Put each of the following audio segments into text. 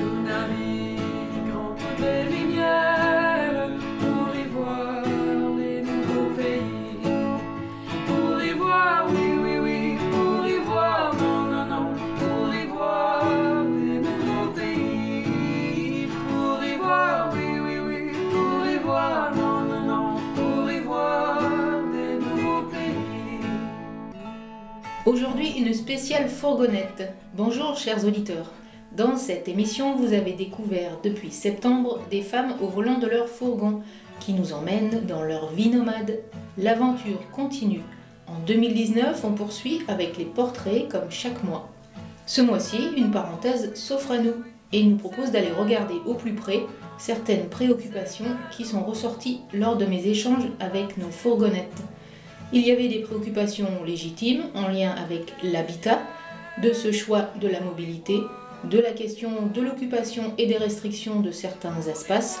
nous entre des lumières pour y voir les nouveaux pays. Pour y voir, oui, oui, oui, pour y voir, non, non, non, pour y voir les nouveaux pays. Pour y voir, oui, oui, oui, pour y voir, non, non, non, pour y voir des nouveaux pays. Aujourd'hui, une spéciale fourgonnette. Bonjour chers auditeurs. Dans cette émission, vous avez découvert depuis septembre des femmes au volant de leur fourgon qui nous emmènent dans leur vie nomade. L'aventure continue. En 2019, on poursuit avec les portraits comme chaque mois. Ce mois-ci, une parenthèse s'offre à nous et nous propose d'aller regarder au plus près certaines préoccupations qui sont ressorties lors de mes échanges avec nos fourgonnettes. Il y avait des préoccupations légitimes en lien avec l'habitat, de ce choix de la mobilité, de la question de l'occupation et des restrictions de certains espaces,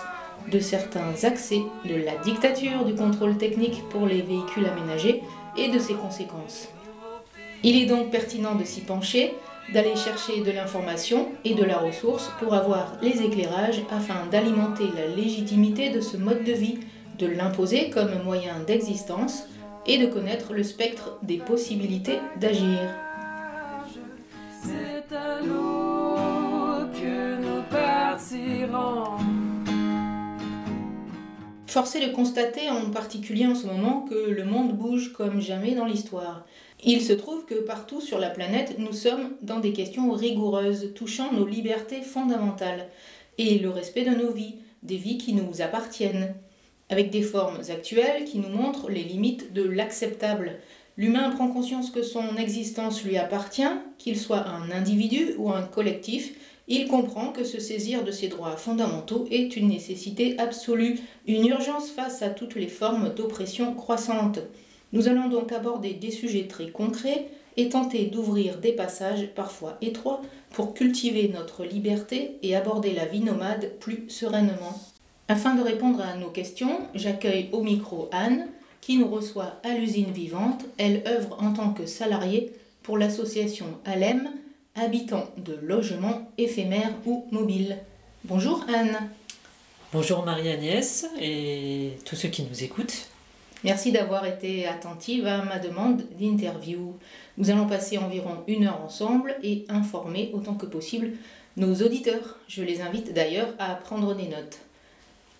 de certains accès, de la dictature du contrôle technique pour les véhicules aménagés et de ses conséquences. Il est donc pertinent de s'y pencher, d'aller chercher de l'information et de la ressource pour avoir les éclairages afin d'alimenter la légitimité de ce mode de vie, de l'imposer comme moyen d'existence et de connaître le spectre des possibilités d'agir. Partirons. Force est de constater en particulier en ce moment que le monde bouge comme jamais dans l'histoire. Il se trouve que partout sur la planète, nous sommes dans des questions rigoureuses touchant nos libertés fondamentales et le respect de nos vies, des vies qui nous appartiennent, avec des formes actuelles qui nous montrent les limites de l'acceptable. L'humain prend conscience que son existence lui appartient, qu'il soit un individu ou un collectif, il comprend que se saisir de ses droits fondamentaux est une nécessité absolue, une urgence face à toutes les formes d'oppression croissante. Nous allons donc aborder des sujets très concrets et tenter d'ouvrir des passages parfois étroits pour cultiver notre liberté et aborder la vie nomade plus sereinement. Afin de répondre à nos questions, j'accueille au micro Anne, qui nous reçoit à l'usine vivante. Elle œuvre en tant que salariée pour l'association ALEM, habitants de logements éphémères ou mobiles. Bonjour Anne. Bonjour Marie-Agnès et tous ceux qui nous écoutent. Merci d'avoir été attentive à ma demande d'interview. Nous allons passer environ une heure ensemble et informer autant que possible nos auditeurs. Je les invite d'ailleurs à prendre des notes.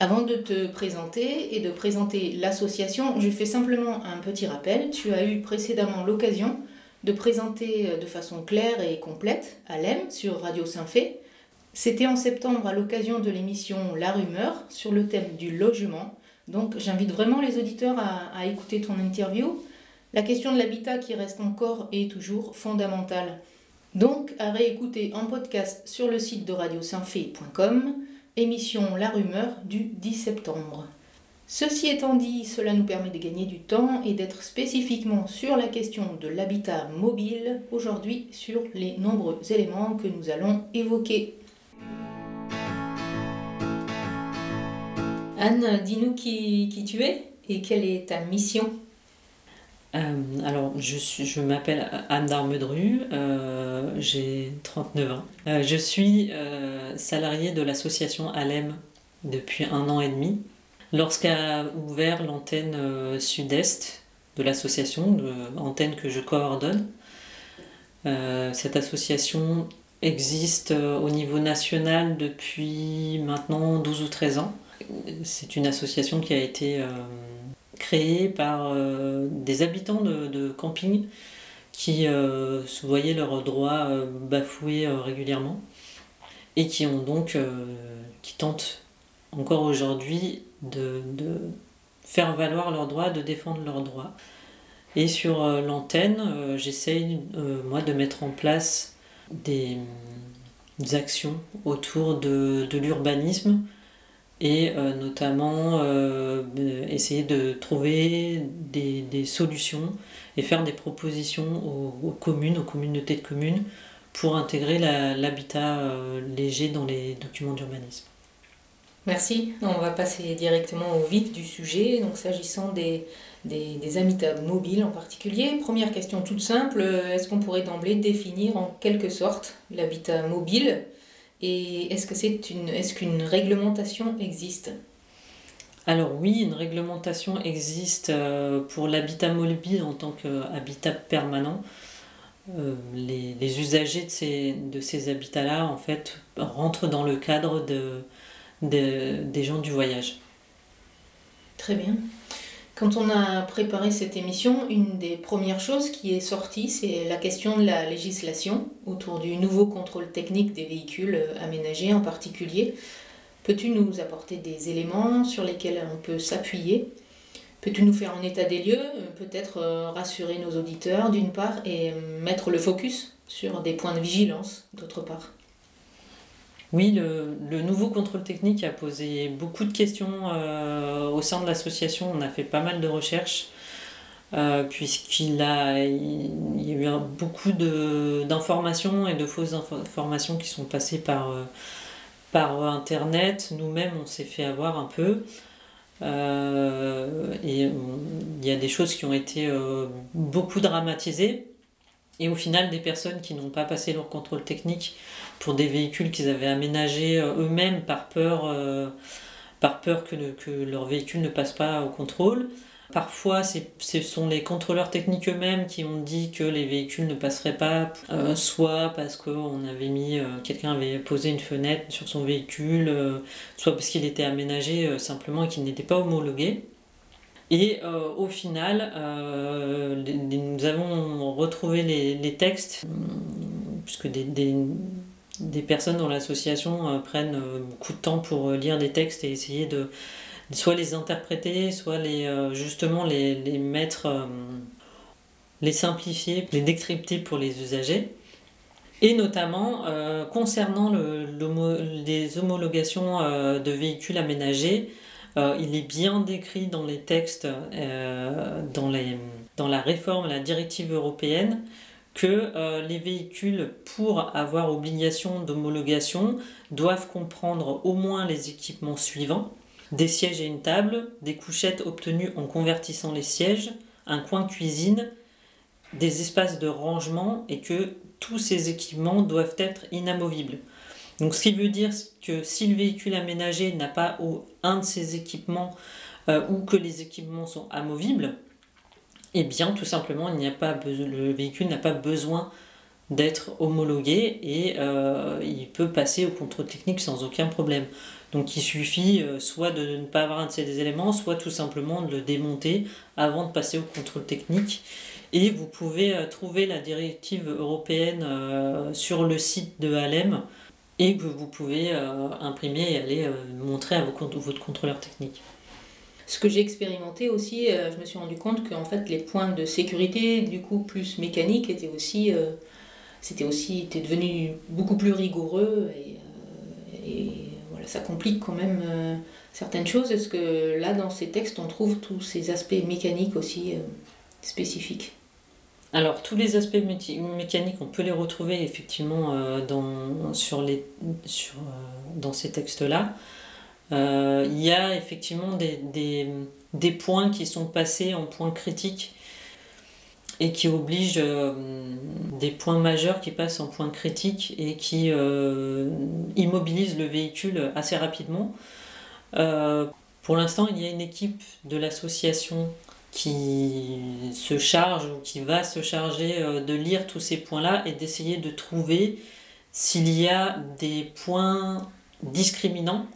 Avant de te présenter et de présenter l'association, je fais simplement un petit rappel. Tu as eu précédemment l'occasion de présenter de façon claire et complète Alem sur Radio Saint-Fé. C'était en septembre à l'occasion de l'émission La Rumeur sur le thème du logement. Donc j'invite vraiment les auditeurs à, à écouter ton interview. La question de l'habitat qui reste encore et toujours fondamentale. Donc à réécouter en podcast sur le site de radiosaintfé.com, émission La Rumeur du 10 septembre. Ceci étant dit, cela nous permet de gagner du temps et d'être spécifiquement sur la question de l'habitat mobile, aujourd'hui sur les nombreux éléments que nous allons évoquer. Anne, dis-nous qui, qui tu es et quelle est ta mission? Euh, alors, je, je m'appelle Anne d'Armedru, euh, j'ai 39 ans. Euh, je suis euh, salariée de l'association ALEM depuis un an et demi. Lorsqu'a ouvert l'antenne euh, sud-est de l'association, de- antenne que je coordonne, euh, cette association existe euh, au niveau national depuis maintenant 12 ou 13 ans. C'est une association qui a été euh, créée par euh, des habitants de, camping qui euh, voyaient leurs droits euh, bafoués euh, régulièrement et qui ont donc euh, qui tentent encore aujourd'hui de, de faire valoir leurs droits, de défendre leurs droits. Et sur euh, l'antenne, euh, j'essaye euh, moi de mettre en place des, des actions autour de, de l'urbanisme et notamment essayer de trouver des, des solutions et faire des propositions aux, communes, aux communautés de communes pour intégrer l'habitat léger dans les documents d'urbanisme. Merci. On va passer directement au vif du sujet. Donc, s'agissant des, des, mobiles en particulier, première question toute simple est-ce qu'on pourrait d'emblée définir en quelque sorte l'habitat mobile? Et est-ce que c'est une, est-ce qu'une réglementation existe? Alors oui, une réglementation existe euh, pour l'habitat mobile en tant qu'habitat permanent. Euh, les, les usagers de ces, de ces habitats-là, en fait, rentrent dans le cadre de, de- des gens du voyage. Très bien. Quand on a préparé cette émission, une des premières choses qui est sortie, c'est la question de la législation autour du nouveau contrôle technique des véhicules euh, aménagés en particulier. Peux-tu nous apporter des éléments sur lesquels on peut s'appuyer? Peux-tu nous faire un état des lieux, euh, peut-être euh, rassurer nos auditeurs d'une part et mettre le focus sur des points de vigilance d'autre part? Oui, le, nouveau contrôle technique a posé beaucoup de questions euh, au sein de l'association. On a fait pas mal de recherches, euh, puisqu'il a, il, y a eu un- beaucoup d'informations et de fausses info- informations qui sont passées par, euh, par Internet. Nous-mêmes, on s'est fait avoir un peu. Et il y a des choses qui ont été beaucoup dramatisées. Et au final, des personnes qui n'ont pas passé leur contrôle technique pour des véhicules qu'ils avaient aménagés euh, eux-mêmes par peur, euh, par peur que, le- que leur véhicule ne passe pas au contrôle. Parfois, ce sont les contrôleurs techniques eux-mêmes qui ont dit que les véhicules ne passeraient pas, euh, soit parce qu'on avait mis, quelqu'un avait posé une fenêtre sur son véhicule, soit parce qu'il était aménagé simplement et qu'il n'était pas homologué. Et au final, nous avons retrouvé les, textes, puisque des, des personnes dans l'association euh, prennent euh, beaucoup de temps pour euh, lire les textes et essayer de soit les interpréter, soit les, justement les, mettre, les simplifier, les décrypter pour les usagers. Et notamment concernant les homologations de véhicules aménagés, il est bien décrit dans les textes, dans, dans la réforme, la directive européenne, que euh, les véhicules, pour avoir obligation d'homologation, doivent comprendre au moins les équipements suivants des sièges et une table, des couchettes obtenues en convertissant les sièges, un coin cuisine, des espaces de rangement et que tous ces équipements doivent être inamovibles. Donc ce qui veut dire que si le véhicule aménagé n'a pas un de ces équipements euh, ou que les équipements sont amovibles, eh bien tout simplement le véhicule n'a pas besoin d'être homologué et euh, il peut passer au contrôle technique sans aucun problème. Donc il suffit euh, soit de ne pas avoir un de ces éléments, soit tout simplement de le démonter avant de passer au contrôle technique. Et vous pouvez euh, trouver la directive européenne sur le site de Alem et que vous pouvez imprimer et aller montrer à votre contrôleur technique. Ce que j'ai expérimenté aussi, euh, je me suis rendu compte qu'en fait les points de sécurité, du coup plus mécaniques, étaient aussi, euh, c'était aussi, étaient devenus beaucoup plus rigoureux et, euh, voilà, ça complique quand même certaines choses. Est-ce que là dans ces textes on trouve tous ces aspects mécaniques aussi spécifiques? Alors, tous les aspects mécaniques, on peut les retrouver effectivement dans, sur les, sur, dans ces textes-là. Euh, Il y a effectivement des, points qui sont passés en points critiques et qui obligent euh, des points majeurs qui passent en points critiques et qui euh, immobilisent le véhicule assez rapidement. Pour l'instant, il y a une équipe de l'association qui se charge ou qui va se charger de lire tous ces points-là et d'essayer de trouver s'il y a des points discriminants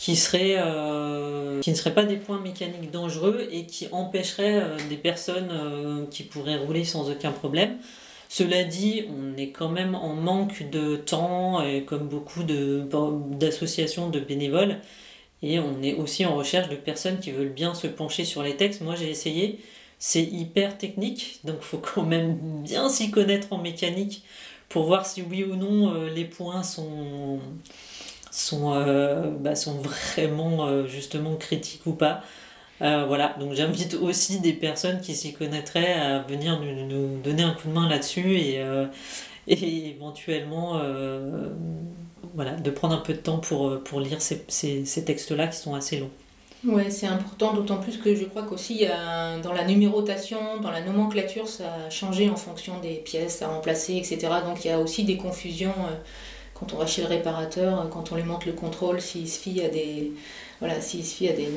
qui, euh, qui ne seraient pas des points mécaniques dangereux et qui empêcheraient euh, des personnes euh, qui pourraient rouler sans aucun problème. Cela dit, on est quand même en manque de temps, et comme beaucoup de- d'associations de bénévoles, et on est aussi en recherche de personnes qui veulent bien se pencher sur les textes. Moi, j'ai essayé. C'est hyper technique, donc faut quand même bien s'y connaître en mécanique pour voir si oui ou non les points sont, sont, euh, bah, sont vraiment euh, justement critiques ou pas. Euh, voilà, donc j'invite aussi des personnes qui s'y connaîtraient à venir nous, nous donner un coup de main là-dessus et, éventuellement voilà, de prendre un peu de temps pour, pour lire ces, ces, textes-là qui sont assez longs. Ouais, c'est important, d'autant plus que je crois qu'aussi dans la numérotation, dans la nomenclature, ça a changé en fonction des pièces à remplacer, etc. Donc il y a aussi des confusions quand on va chez le réparateur, quand on lui montre le contrôle, s'il se fie à des,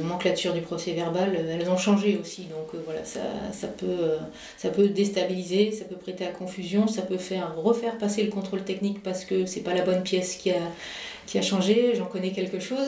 nomenclatures du procès verbal, elles ont changé aussi. Donc voilà, ça, peut, déstabiliser, ça peut prêter à confusion, ça peut faire refaire passer le contrôle technique parce que c'est pas la bonne pièce qui a changé. J'en connais quelque chose.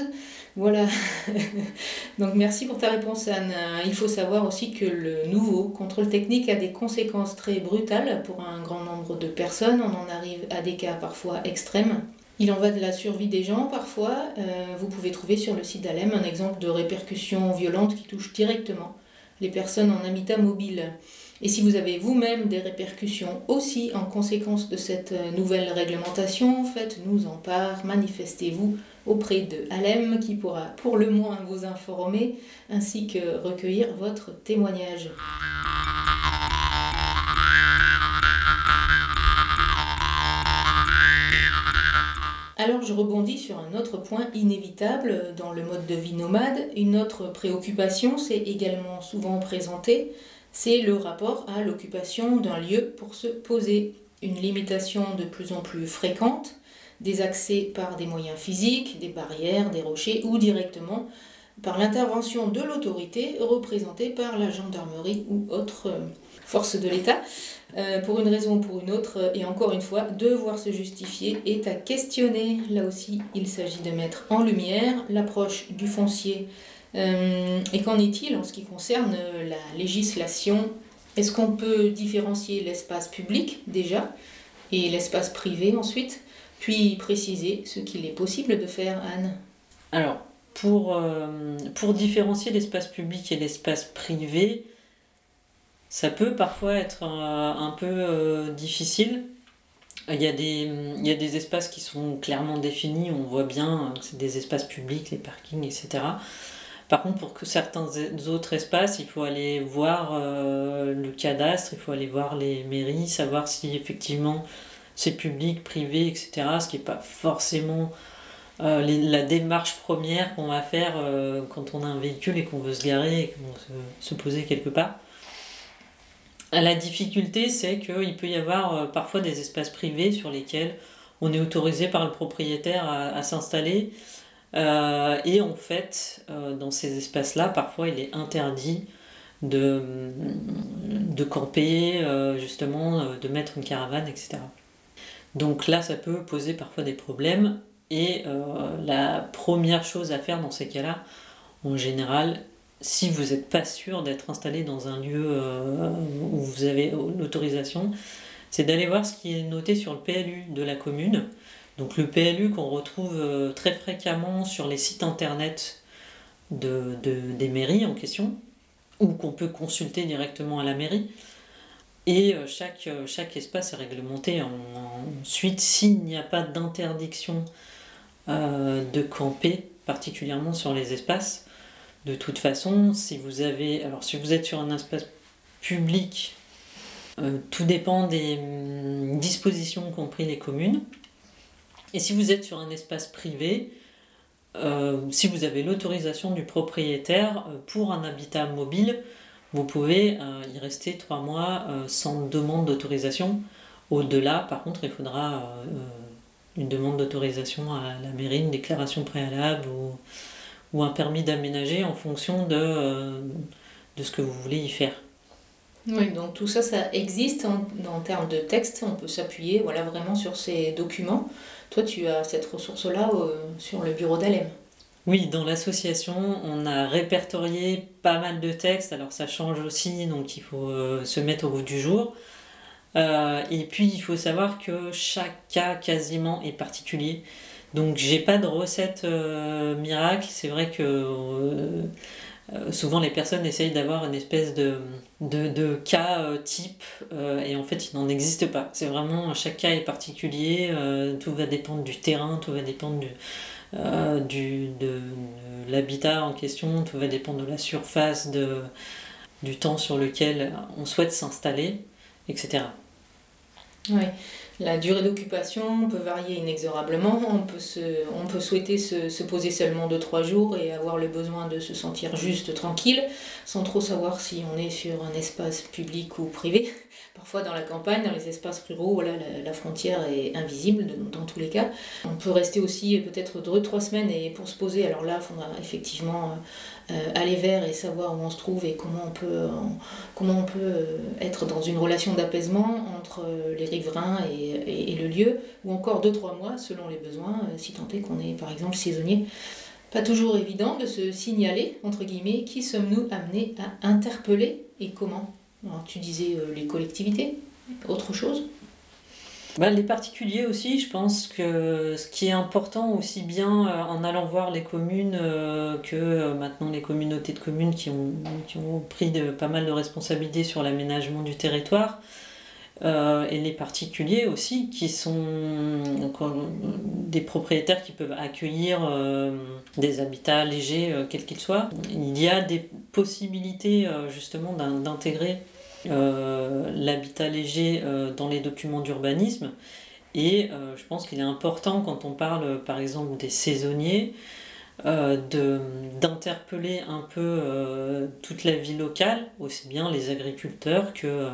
Voilà. Donc merci pour ta réponse Anne. Il faut savoir aussi que le nouveau contrôle technique a des conséquences très brutales pour un grand nombre de personnes. On en arrive à des cas parfois extrêmes. Il en va de la survie des gens parfois. Euh, vous pouvez trouver sur le site d'Alem un exemple de répercussions violentes qui touchent directement les personnes en habitat mobile. Et si vous avez vous-même des répercussions aussi en conséquence de cette nouvelle réglementation, faites-nous en part, manifestez-vous auprès de Alem qui pourra pour le moins vous informer ainsi que recueillir votre témoignage. Alors je rebondis sur un autre point inévitable dans le mode de vie nomade. Une autre préoccupation s'est également souvent présentée, c'est le rapport à l'occupation d'un lieu pour se poser. Une limitation de plus en plus fréquente, des accès par des moyens physiques, des barrières, des rochers ou directement par l'intervention de l'autorité représentée par la gendarmerie ou autre euh, force de l'État. Euh, pour une raison ou pour une autre, et encore une fois, devoir se justifier est à questionner. Là aussi, il s'agit de mettre en lumière l'approche du foncier euh, et qu'en est-il en ce qui concerne la législation? Est-ce qu'on peut différencier l'espace public déjà et l'espace privé ensuite? Puis préciser ce qu'il est possible de faire, Anne Alors, pour, euh, pour différencier l'espace public et l'espace privé, ça peut parfois être un, peu euh, difficile. Il y, a des, il y a des espaces qui sont clairement définis, on voit bien que c'est des espaces publics, les parkings, etc. Par contre, pour que certains autres espaces, il faut aller voir euh, le cadastre, il faut aller voir les mairies, savoir si effectivement c'est public, privé, etc. Ce qui n'est pas forcément euh, la démarche première qu'on va faire euh, quand on a un véhicule et qu'on veut se garer et qu'on veut se, poser quelque part. La difficulté, c'est qu'il peut y avoir parfois des espaces privés sur lesquels on est autorisé par le propriétaire à s'installer euh, et en fait, euh, dans ces espaces-là, parfois il est interdit de, camper, euh, justement, de mettre une caravane, etc. Donc là, ça peut poser parfois des problèmes. Et la première chose à faire dans ces cas-là, en général, si vous n'êtes pas sûr d'être installé dans un lieu où vous avez l'autorisation, c'est d'aller voir ce qui est noté sur le PLU de la commune. Donc le PLU qu'on retrouve euh, très fréquemment sur les sites internet de, des mairies en question, ou qu'on peut consulter directement à la mairie. Et euh, chaque, euh, chaque espace est réglementé. Ensuite, s'il n'y a pas d'interdiction de camper, particulièrement sur les espaces, de toute façon, si vous avez. Alors si vous êtes sur un espace public, tout dépend des hum, dispositions qu'ont pris les communes. Et si vous êtes sur un espace privé, euh, si vous avez l'autorisation du propriétaire euh, pour un habitat mobile, vous pouvez euh, y rester trois mois sans demande d'autorisation. Au-delà, par contre, il faudra une demande d'autorisation à la mairie, une déclaration préalable ou, un permis d'aménager en fonction de, ce que vous voulez y faire. Oui, donc tout ça, ça existe en, en termes de texte. On peut s'appuyer voilà, vraiment sur ces documents. Toi, tu as cette ressource-là euh, sur le bureau d'Alem. Oui, dans l'association, on a répertorié pas mal de textes. Alors ça change aussi, donc il faut euh, se mettre au bout du jour. Euh, et puis il faut savoir que chaque cas quasiment est particulier. Donc j'ai pas de recette miracle. C'est vrai que euh, souvent les personnes essayent d'avoir une espèce de, de, cas euh, type euh, et en fait il n'en existe pas. C'est vraiment chaque cas est particulier, tout va dépendre du terrain, tout va dépendre du, du, de, l'habitat en question, tout va dépendre de la surface, de, du temps sur lequel on souhaite s'installer, etc. Oui. La durée d'occupation peut varier inexorablement. On peut, se, on peut souhaiter se, se poser seulement 2-3 jours et avoir le besoin de se sentir juste tranquille, sans trop savoir si on est sur un espace public ou privé. Parfois dans la campagne, dans les espaces ruraux, voilà, la, frontière est invisible dans tous les cas. On peut rester aussi peut-être 2-3 semaines et pour se poser, alors là, il faudra effectivement euh, aller vers et savoir où on se trouve et comment on peut, comment on peut être dans une relation d'apaisement entre euh, les riverains et, et- le lieu, ou encore 2-3 mois selon les besoins, euh, si tant est qu'on est par exemple saisonnier. Pas toujours évident de se signaler, entre guillemets, qui sommes-nous amenés à interpeller et comment Tu disais euh, les collectivités, autre chose Bah, les particuliers aussi, je pense que ce qui est important aussi bien euh, en allant voir les communes que maintenant les communautés de communes qui ont, pris pas mal de responsabilités sur l'aménagement du territoire, euh, et les particuliers aussi qui sont euh, des propriétaires qui peuvent accueillir euh, des habitats légers, quels qu'ils soient. Il y a des possibilités justement d'in- d'intégrer l'habitat léger dans les documents d'urbanisme. Et je pense qu'il est important quand on parle par exemple des saisonniers euh, d'interpeller un peu toute la vie locale, aussi bien les agriculteurs que euh,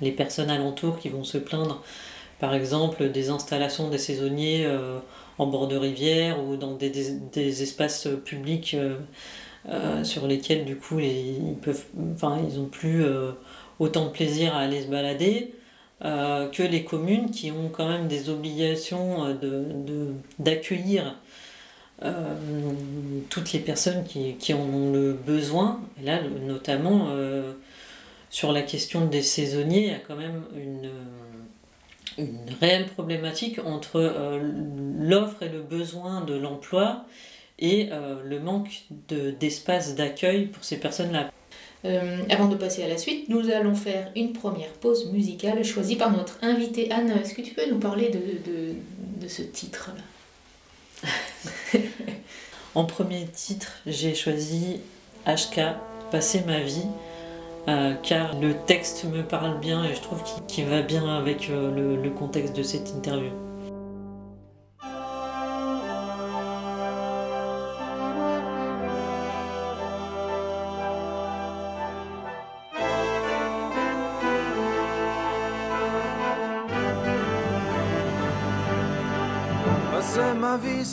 les personnes alentours qui vont se plaindre par exemple des installations des saisonniers euh, en bord de rivière ou dans des, espaces publics euh, euh, sur lesquels du coup ils peuvent enfin ils ont plus autant de plaisir à aller se balader que les communes qui ont quand même des obligations euh, de, de- d'accueillir toutes les personnes qui, en ont le besoin. Là, notamment sur la question des saisonniers, il y a quand même une, une réelle problématique entre euh, l'offre et le besoin de l'emploi et euh, le manque de, d'espace d'accueil pour ces personnes-là. Euh, avant de passer à la suite, nous allons faire une première pause musicale choisie par notre invitée Anne. Est-ce que tu peux nous parler de, de, de ce titre-là? En premier titre, j'ai choisi HK, Passer ma vie, euh, car le texte me parle bien et je trouve qu'il va bien avec euh, le contexte de cette interview.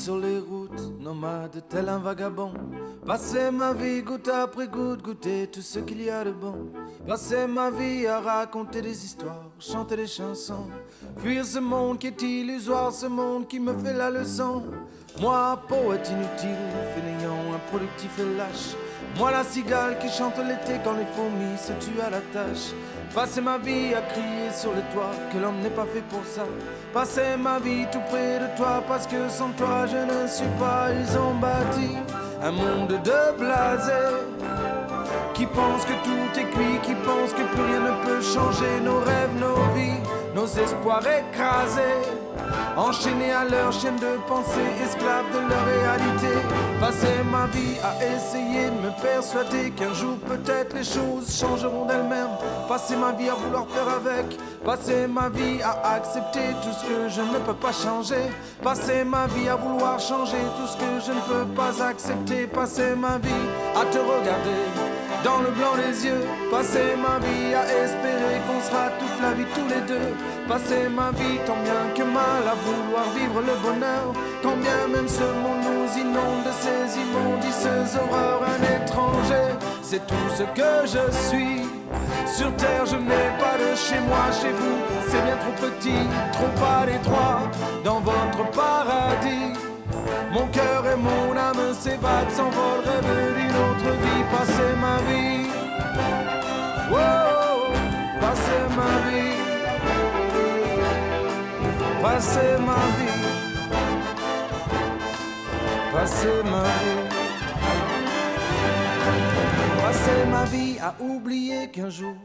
Sur les routes, nomade tel un vagabond. Passer ma vie goutte après goutte, goûter tout ce qu'il y a de bon. Passer ma vie à raconter des histoires, chanter des chansons. Fuir ce monde qui est illusoire, ce monde qui me fait la leçon. Moi, poète inutile, fainéant, improductif et lâche. Moi, la cigale qui chante l'été quand les fourmis se tuent à la tâche. Passer ma vie à crier sur les toits que l'homme n'est pas fait pour ça. Passer ma vie tout près de toi parce que sans toi je ne suis pas. Ils ont bâti un monde de blasés qui pensent que tout est cuit, qui pensent que plus rien ne peut changer nos rêves, nos vies, nos espoirs écrasés. Enchaînés à leur chaîne de pensée, esclaves de leur réalité. Passer ma vie à essayer de me persuader qu'un jour peut-être les choses changeront d'elles-mêmes. Passer ma vie à vouloir faire avec. Passer ma vie à accepter tout ce que je ne peux pas changer. Passer ma vie à vouloir changer tout ce que je ne peux pas accepter. Passer ma vie à te regarder dans le blanc des yeux. Passer ma vie à espérer qu'on sera toute la vie tous les deux. Passer ma vie tant bien que mal à vouloir vivre le bonheur. Quand bien même ce monde nous inonde de ces immondices horreurs. Un étranger, c'est tout ce que je suis. Sur terre, je n'ai pas de chez moi, chez vous. C'est bien trop petit, trop pas étroit dans votre paradis. Mon cœur et mon âme s'évadent, s'envolent, rêvent d'une autre vie. Passer ma vie, wow, passer ma vie, passer ma vie, passer ma vie. Passer ma vie à oublier qu'un jour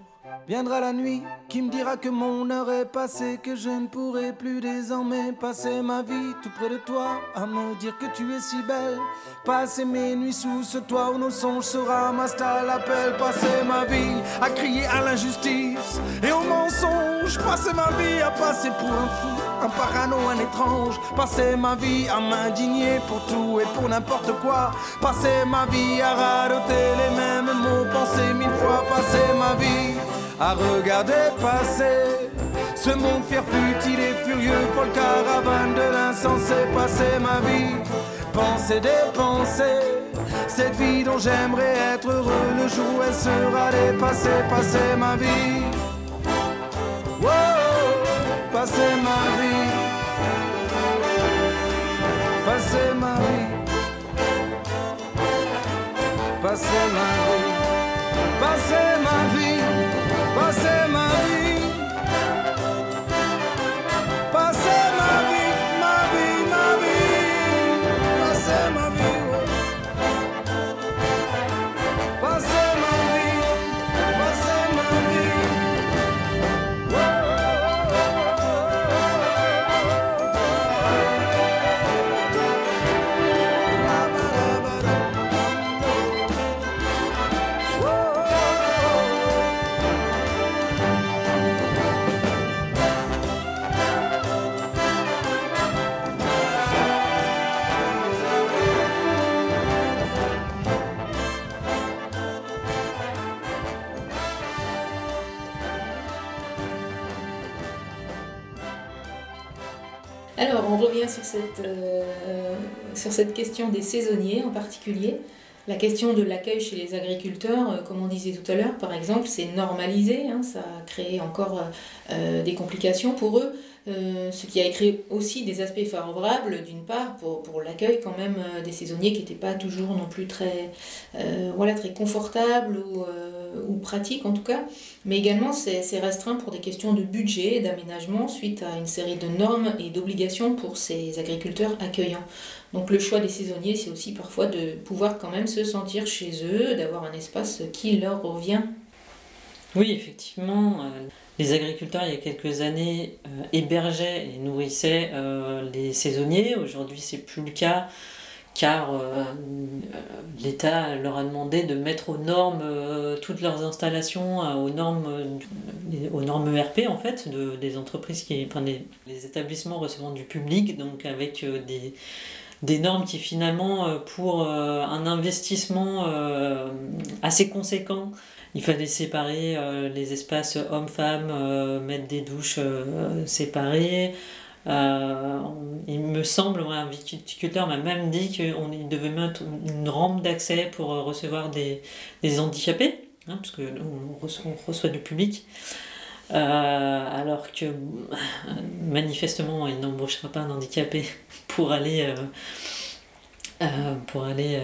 Viendra la nuit qui me dira que mon heure est passée, que je ne pourrai plus désormais passer ma vie tout près de toi, à me dire que tu es si belle. Passer mes nuits sous ce toit où nos songes se ramassent à l'appel, passer ma vie à crier à l'injustice. Et au mensonge, passer ma vie à passer pour un fou, un parano, un étrange, passer ma vie à m'indigner pour tout et pour n'importe quoi, passer ma vie à radoter les mêmes mots, penser mille fois, passer ma vie à regarder passer. Ce monde fier, futile et furieux, folle caravane de l'insensé, passer ma vie, penser, dépenser cette vie dont j'aimerais être heureux le jour où elle sera dépassée, passer ma vie, wow, passer ma vie, passer ma vie, passer ma vie, passer ma vie. Sur cette, euh, sur cette question des saisonniers en particulier. La question de l'accueil chez les agriculteurs, euh, comme on disait tout à l'heure, par exemple, c'est normalisé, hein, ça a créé encore euh, des complications pour eux, ce qui a créé aussi des aspects favorables, d'une part, pour, pour l'accueil quand même des saisonniers qui n'étaient pas toujours non plus très, voilà, très confortables ou, ou pratiques en tout cas, mais également c'est restreint pour des questions de budget et d'aménagement suite à une série de normes et d'obligations pour ces agriculteurs accueillants. Donc le choix des saisonniers, c'est aussi parfois de pouvoir quand même se sentir chez eux, d'avoir un espace qui leur revient. Oui, effectivement, euh, les agriculteurs, il y a quelques années, euh, hébergeaient et nourrissaient euh, les saisonniers. Aujourd'hui, c'est plus le cas car euh, euh, l'État leur a demandé de mettre aux normes euh, toutes leurs installations, aux normes, aux ERP en fait, de, des entreprises qui, enfin des, établissements recevant du public, donc avec des, des normes qui finalement, pour un investissement assez conséquent, il fallait séparer les espaces hommes-femmes, mettre des douches séparées. Euh, il me semble, un viticulteur m'a même dit qu'il devait mettre une rampe d'accès pour euh, recevoir des, des handicapés, hein, parce qu'on reçoit, on reçoit du public. Euh, alors que manifestement, il n'embauchera pas un handicapé pour aller, euh, pour aller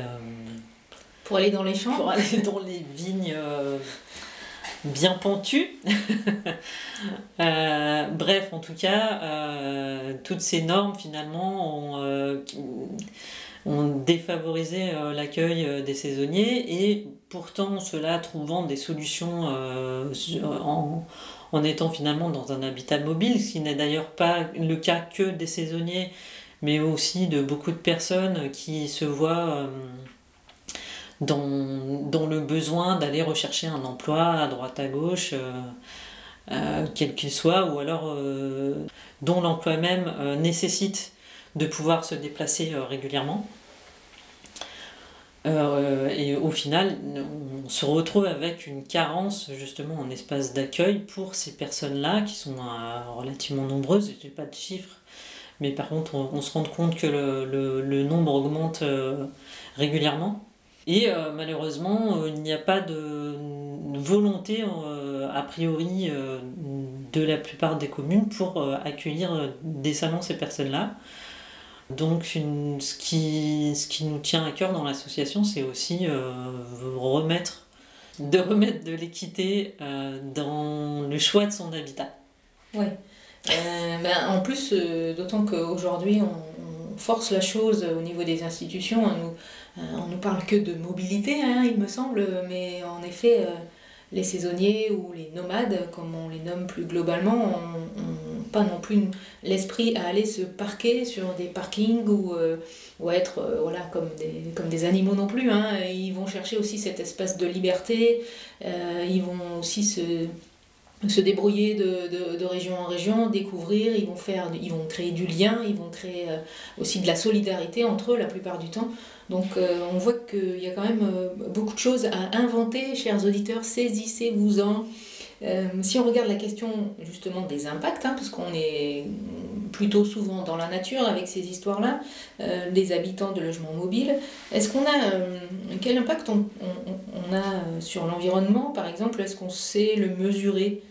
Pour aller dans les champs, pour aller dans les vignes bien pentues. Euh, bref, en tout cas, euh, toutes ces normes finalement ont, euh, défavorisé euh, l'accueil des saisonniers et pourtant cela trouvant des solutions en, en étant finalement dans un habitat mobile, ce qui n'est d'ailleurs pas le cas que des saisonniers, mais aussi de beaucoup de personnes qui se voient dans, le besoin d'aller rechercher un emploi à droite à gauche, euh, euh, quel qu'il soit, ou alors euh, dont l'emploi même nécessite de pouvoir se déplacer régulièrement. Et au final, on se retrouve avec une carence justement en espace d'accueil pour ces personnes-là qui sont relativement nombreuses. Je n'ai pas de chiffres, mais par contre, on, se rend compte que le, nombre augmente régulièrement. Et euh, malheureusement, euh, il n'y a pas de volonté, euh, a priori, de la plupart des communes pour accueillir décemment ces personnes-là. Donc, ce, qui, ce qui nous tient à cœur dans l'association, c'est aussi remettre, de remettre de l'équité dans le choix de son habitat. Euh, ben, en plus, d'autant qu'aujourd'hui, on, force la chose au niveau des institutions. On nous parle que de mobilité, hein, il me semble, mais en effet, euh, les saisonniers ou les nomades, comme on les nomme plus globalement, n'ont pas non plus l'esprit à aller se parquer sur des parkings ou, euh, être euh, comme, des, animaux non plus. Hein. Ils vont chercher aussi cette espèce de liberté, euh, ils vont aussi se, se débrouiller de, de, région en région, découvrir, ils vont, faire, ils vont créer du lien, ils vont créer aussi de la solidarité entre eux la plupart du temps. Donc euh, on voit qu'il y a quand même euh, beaucoup de choses à inventer, chers auditeurs, saisissez-vous-en. Euh, si on regarde la question justement des impacts, hein, parce qu'on est plutôt souvent dans la nature avec ces histoires-là, des habitants de logements mobiles, est-ce qu'on a quel impact on, a sur l'environnement, par exemple? Est-ce qu'on sait le mesurer?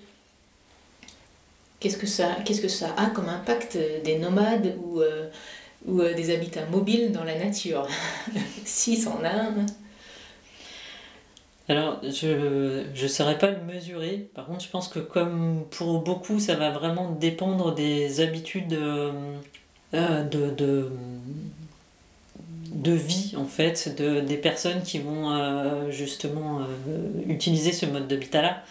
Qu'est-ce que ça, qu'est-ce que ça a comme impact des nomades ou ou euh, des habitats mobiles dans la nature? si c'en a un. Alors, je ne saurais pas le mesurer. Par contre, je pense que comme pour beaucoup, ça va vraiment dépendre des habitudes euh, euh, de, vie, en fait, de, des personnes qui vont justement utiliser ce mode d'habitat-là.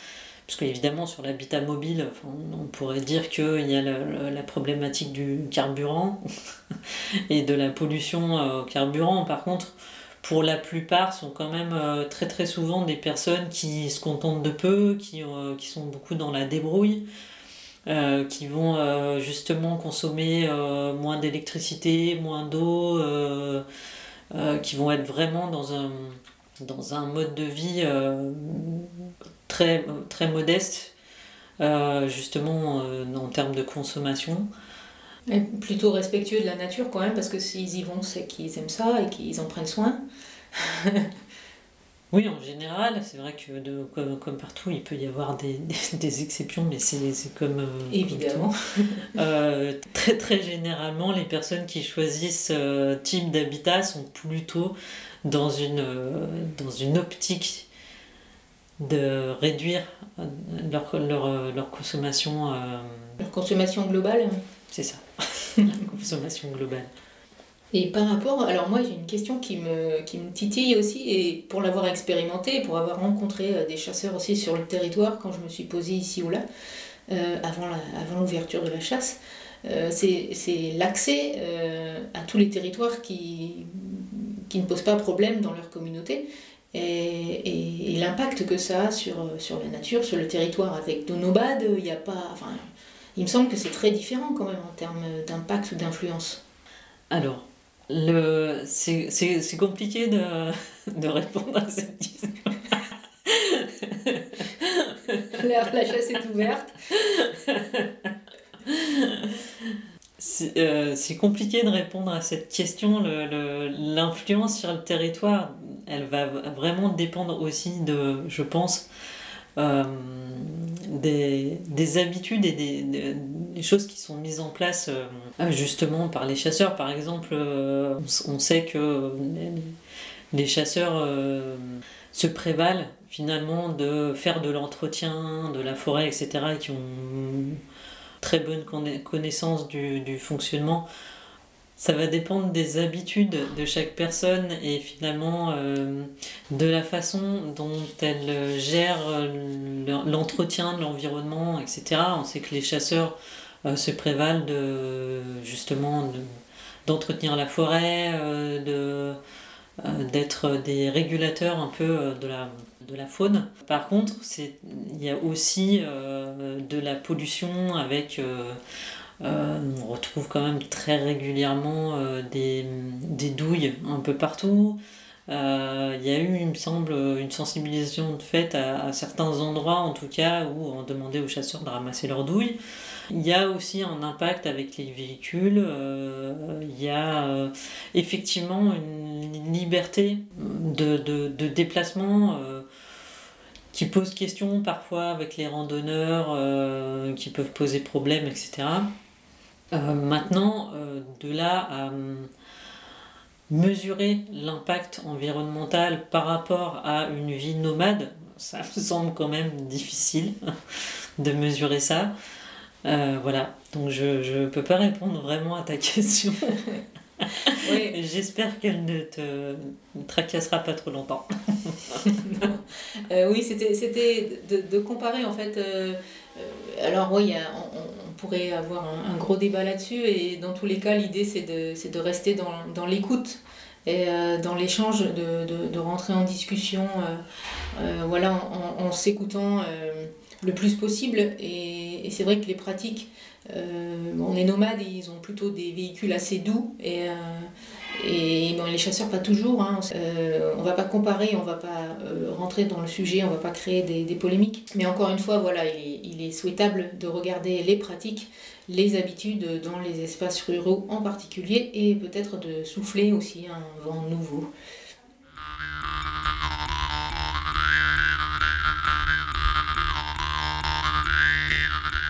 Parce qu'évidemment, sur l'habitat mobile, on pourrait dire qu'il y a la, problématique du carburant et de la pollution euh, au carburant. Par contre, pour la plupart, sont quand même euh, très très souvent des personnes qui se contentent de peu, qui, euh, qui sont beaucoup dans la débrouille, qui vont justement consommer moins d'électricité, moins d'eau, qui vont être vraiment dans un, dans un mode de vie très, très modeste, euh, justement euh, en termes de consommation. Et plutôt respectueux de la nature quand même, parce que s'ils y vont, c'est qu'ils aiment ça et qu'ils en prennent soin. oui, en général, c'est vrai que de, comme, comme, partout, il peut y avoir des, des, exceptions, mais c'est comme... Euh, Évidemment. très très généralement, les personnes qui choisissent ce type d'habitat sont plutôt dans une, dans une optique de réduire euh, leur, leur, euh, leur consommation. Euh, leur consommation globale C'est ça, la consommation globale. Et par rapport, alors moi j'ai une question qui me, qui me titille aussi, et pour l'avoir expérimenté, pour avoir rencontré des chasseurs aussi sur le territoire quand je me suis posée ici ou là, avant, avant l'ouverture de la chasse, c'est l'accès à tous les territoires qui, qui ne posent pas problème dans leur communauté et, et, l'impact que ça a sur, sur la nature, sur le territoire. Avec de nomades, il n'y a pas. Enfin, il me semble que c'est très différent quand même en termes d'impact ou d'influence. Alors, le, c'est, c'est, c'est compliqué de, de répondre à cette question. la, la chasse est ouverte. Euh, c'est compliqué de répondre à cette question. L'influence sur le territoire, elle va vraiment dépendre aussi de, je pense, euh, des, des, habitudes et des, choses qui sont mises en place euh, justement par les chasseurs. Par exemple, on sait que les chasseurs se prévalent finalement de faire de l'entretien de la forêt, etc., qui ont très bonne connaissance du, fonctionnement. Ça va dépendre des habitudes de chaque personne et finalement euh, de la façon dont elle gère l'entretien de l'environnement, etc. On sait que les chasseurs euh, se prévalent de, justement d'entretenir la forêt, euh, d'être des régulateurs un peu de la, de la faune. Par contre, il y a aussi euh, de la pollution avec... Euh, euh, on retrouve quand même très régulièrement des, douilles un peu partout. Il y a eu, il me semble, une sensibilisation de fait à, certains endroits, en tout cas, où on demandait aux chasseurs de ramasser leurs douilles. Il y a aussi un impact avec les véhicules. il y a effectivement une liberté de, déplacement qui pose question parfois avec les randonneurs euh, qui peuvent poser problème, etc. Euh, maintenant, euh, de là à mesurer l'impact environnemental par rapport à une vie nomade, ça me semble quand même difficile de mesurer ça. voilà, donc je ne peux pas répondre vraiment à ta question. Oui. J'espère qu'elle ne te tracassera pas trop longtemps. Euh, oui, c'était de, de comparer en fait. euh, euh, alors oui, a- on, pourrait avoir un, gros débat là-dessus et dans tous les cas, l'idée c'est de, de rester dans, l'écoute et euh, dans l'échange, de, rentrer en discussion, euh, euh, voilà, en, s'écoutant euh, le plus possible. Et, et c'est vrai que les pratiques, euh, bon, les nomades, ils ont plutôt des véhicules assez doux et, euh, et bon, les chasseurs pas toujours. Hein. Euh, on va pas comparer, on va pas rentrer dans le sujet, on va pas créer des, des polémiques. Mais encore une fois, voilà, il est, il est souhaitable de regarder les pratiques, les habitudes dans les espaces ruraux en particulier et peut-être de souffler aussi un vent nouveau.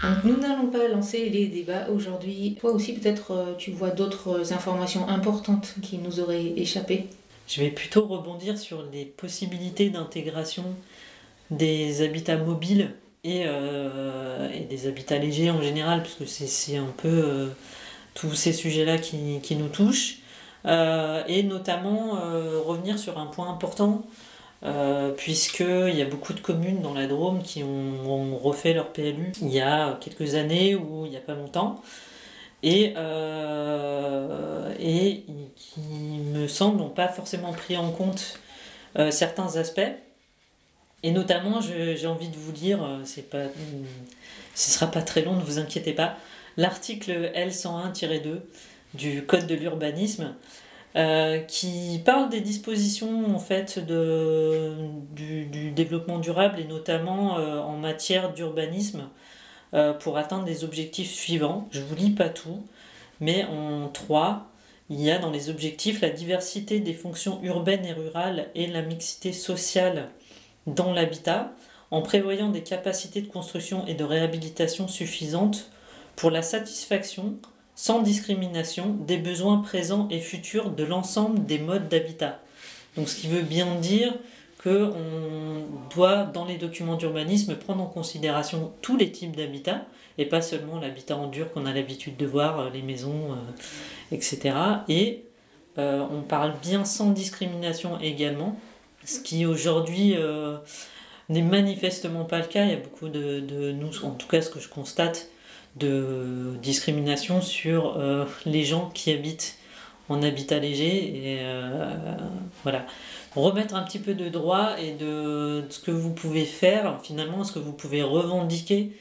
Donc nous n'allons pas lancer les débats aujourd'hui. Toi aussi peut-être euh, tu vois d'autres informations importantes qui nous auraient échappé. Je vais plutôt rebondir sur les possibilités d'intégration des habitats mobiles et, euh, des habitats légers en général, parce que c'est- un peu euh, tous ces sujets-là qui, nous touchent. Et notamment revenir sur un point important, euh, puisqu'il y a beaucoup de communes dans la Drôme qui ont, refait leur PLU il y a quelques années ou il n'y a pas longtemps. Et, euh, et qui me semble n'ont pas forcément pris en compte euh, certains aspects. Et notamment, j'ai envie de vous lire, c'est pas, ce sera pas très long, ne vous inquiétez pas, l'article L101-2 du Code de l'urbanisme euh, qui parle des dispositions en fait de, du, développement durable et notamment euh, en matière d'urbanisme euh, pour atteindre des objectifs suivants. Je vous lis pas tout, mais en 3, il y a dans les objectifs la diversité des fonctions urbaines et rurales et la mixité sociale dans l'habitat, en prévoyant des capacités de construction et de réhabilitation suffisantes pour la satisfaction, sans discrimination, des besoins présents et futurs de l'ensemble des modes d'habitat. Donc ce qui veut bien dire qu'on doit, dans les documents d'urbanisme, prendre en considération tous les types d'habitat, et pas seulement l'habitat en dur qu'on a l'habitude de voir, euh, les maisons, euh, etc. Et euh, on parle bien sans discrimination également, ce qui aujourd'hui euh, n'est manifestement pas le cas. Il y a beaucoup de, de nous, en tout cas ce que je constate, de discrimination sur euh, les gens qui habitent en habitat léger. Et euh, voilà. Remettre un petit peu de droit et de, ce que vous pouvez faire, finalement, ce que vous pouvez revendiquer.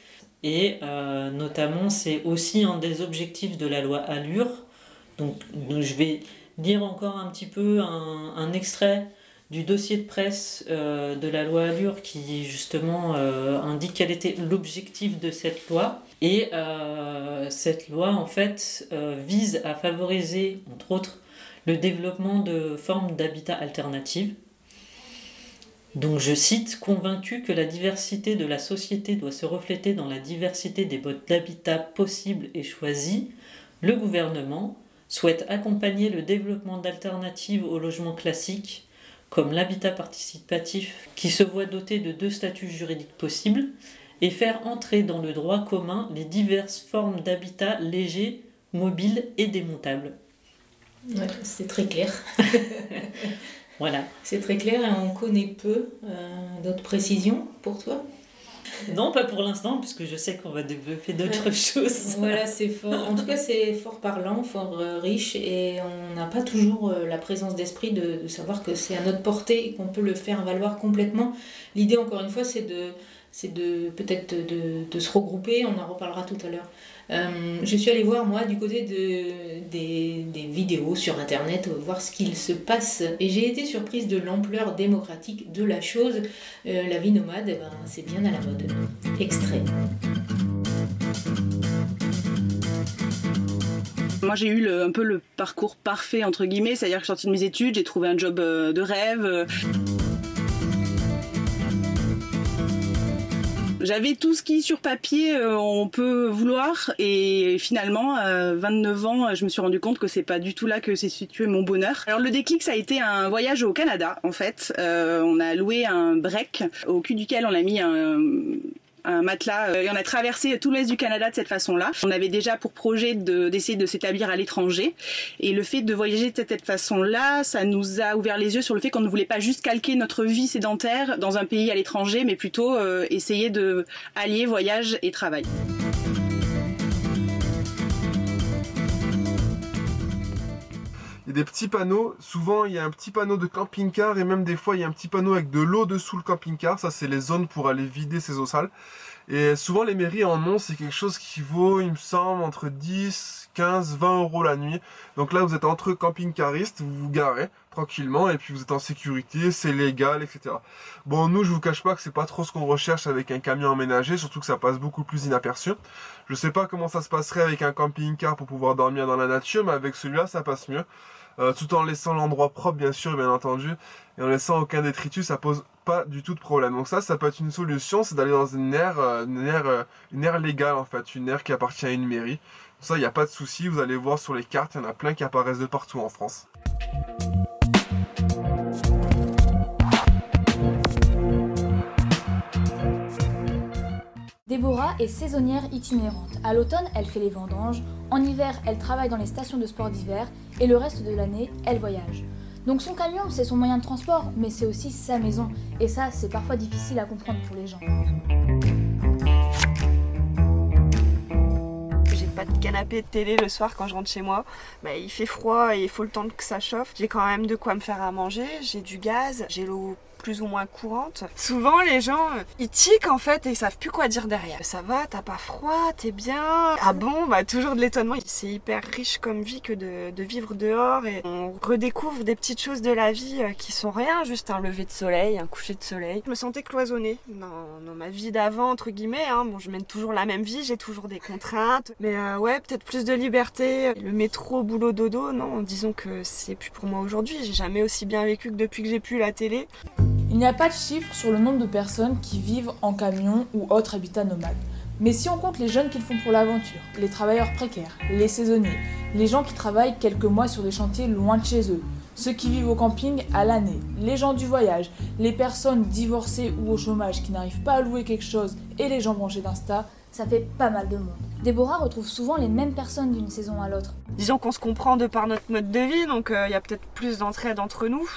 Et euh, notamment, c'est aussi un des objectifs de la loi Allure. Donc, je vais lire encore un petit peu un extrait du dossier de presse euh, de la loi Allure qui justement euh, indique quel était l'objectif de cette loi. Et euh, cette loi en fait vise à favoriser entre autres le développement de formes d'habitat alternatives. Donc je cite, convaincu que la diversité de la société doit se refléter dans la diversité des modes d'habitat possibles et choisis, le gouvernement souhaite accompagner le développement d'alternatives au logement classique comme l'habitat participatif qui se voit doté de deux statuts juridiques possibles et faire entrer dans le droit commun les diverses formes d'habitat léger, mobile et démontable. Ouais, c'est très clair. Voilà. C'est très clair et on connaît peu euh, d'autres précisions pour toi? Non, pas pour l'instant, puisque je sais qu'on va développer d'autres choses. Voilà, c'est fort. En tout cas, c'est fort parlant, fort euh, riche et on n'a pas toujours euh, la présence d'esprit de, de savoir que c'est à notre portée et qu'on peut le faire valoir complètement. L'idée, encore une fois, c'est de, c'est de peut-être de, de se regrouper. On en reparlera tout à l'heure. Euh, je suis allée voir, moi, du côté de, des, des vidéos sur Internet, euh, voir ce qu'il se passe. Et j'ai été surprise de l'ampleur démocratique de la chose. Euh, la vie nomade, eh ben, c'est bien à la mode. Extrait. Moi, j'ai eu un peu le parcours parfait, entre guillemets, c'est-à-dire que je suis sortie de mes études, j'ai trouvé un job de rêve. J'avais tout ce qui, sur papier, euh, on peut vouloir, et finalement, euh, 29 ans, je me suis rendu compte que c'est pas du tout là que s'est situé mon bonheur. Alors le déclic, ça a été un voyage au Canada, en fait. Euh, on a loué un break, au cul duquel on a mis un un matelas euh, et on a traversé tout l'est du Canada de cette façon-là. On avait déjà pour projet d'essayer de, s'établir à l'étranger et le fait de voyager de cette façon-là, ça nous a ouvert les yeux sur le fait qu'on ne voulait pas juste calquer notre vie sédentaire dans un pays à l'étranger, mais plutôt euh, essayer de allier voyage et travail. Des petits panneaux, souvent il y a un petit panneau de camping-car et même des fois il y a un petit panneau avec de l'eau dessous le camping-car, ça c'est les zones pour aller vider ces eaux sales. Et souvent les mairies en ont, c'est quelque chose qui vaut, il me semble, entre 10, 15, 20 euros la nuit. Donc là vous êtes entre camping-caristes, vous vous garez tranquillement et puis vous êtes en sécurité, c'est légal, etc. Bon nous je vous cache pas que c'est pas trop ce qu'on recherche avec un camion aménagé, surtout que ça passe beaucoup plus inaperçu. Je sais pas comment ça se passerait avec un camping-car pour pouvoir dormir dans la nature, mais avec celui-là ça passe mieux. Euh, tout en laissant l'endroit propre bien sûr bien entendu et en laissant aucun détritus ça pose pas du tout de problème. Donc ça ça peut être une solution c'est d'aller dans une aire euh, une aire euh, une aire légale en fait une aire qui appartient à une mairie. Ça il n'y a pas de souci vous allez voir sur les cartes il y en a plein qui apparaissent de partout en France Déborah est saisonnière itinérante. À l'automne, elle fait les vendanges. En hiver, elle travaille dans les stations de sport d'hiver. Et le reste de l'année, elle voyage. Donc son camion, c'est son moyen de transport, mais c'est aussi sa maison. Et ça, c'est parfois difficile à comprendre pour les gens. J'ai pas de canapé de télé le soir quand je rentre chez moi. Bah, il fait froid et il faut le temps que ça chauffe. J'ai quand même de quoi me faire à manger. J'ai du gaz, j'ai l'eau plus ou moins courante. Souvent, les gens, euh, ils tiquent en fait et ils savent plus quoi dire derrière. Ça va, t'as pas froid, t'es bien. Ah bon, bah toujours de l'étonnement. C'est hyper riche comme vie que de, vivre dehors et on redécouvre des petites choses de la vie euh, qui sont rien, juste un lever de soleil, un coucher de soleil. Je me sentais cloisonnée dans, ma vie d'avant, entre guillemets. Hein. Bon, je mène toujours la même vie, j'ai toujours des contraintes. Mais euh, ouais, peut-être plus de liberté. Le métro, boulot, dodo, non, disons que c'est plus pour moi aujourd'hui. J'ai jamais aussi bien vécu que depuis que j'ai pu la télé. Il n'y a pas de chiffre sur le nombre de personnes qui vivent en camion ou autre habitat nomade. Mais si on compte les jeunes qui le font pour l'aventure, les travailleurs précaires, les saisonniers, les gens qui travaillent quelques mois sur des chantiers loin de chez eux, ceux qui vivent au camping à l'année, les gens du voyage, les personnes divorcées ou au chômage qui n'arrivent pas à louer quelque chose et les gens branchés d'Insta, ça fait pas mal de monde. Déborah retrouve souvent les mêmes personnes d'une saison à l'autre. Disons qu'on se comprend de par notre mode de vie, donc euh, il y a peut-être plus d'entraide entre nous.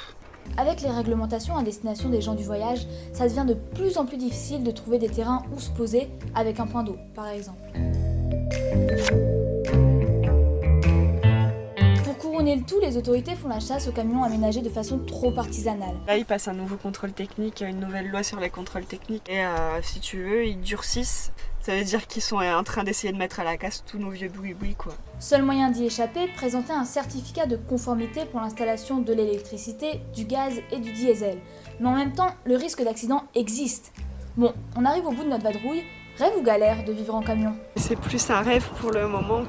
Avec les réglementations à destination des gens du voyage, ça devient de plus en plus difficile de trouver des terrains où se poser avec un point d'eau, par exemple. Pour couronner le tout, les autorités font la chasse aux camions aménagés de façon trop artisanale. Là, ils passent un nouveau contrôle technique, une nouvelle loi sur les contrôles techniques. Et euh, si tu veux, ils durcissent ça veut dire qu'ils sont en train d'essayer de mettre à la casse tous nos vieux boui-boui, quoi. Seul moyen d'y échapper, présenter un certificat de conformité pour l'installation de l'électricité, du gaz et du diesel. Mais en même temps, le risque d'accident existe. Bon, on arrive au bout de notre vadrouille. Rêve ou galère de vivre en camion? C'est plus un rêve pour le moment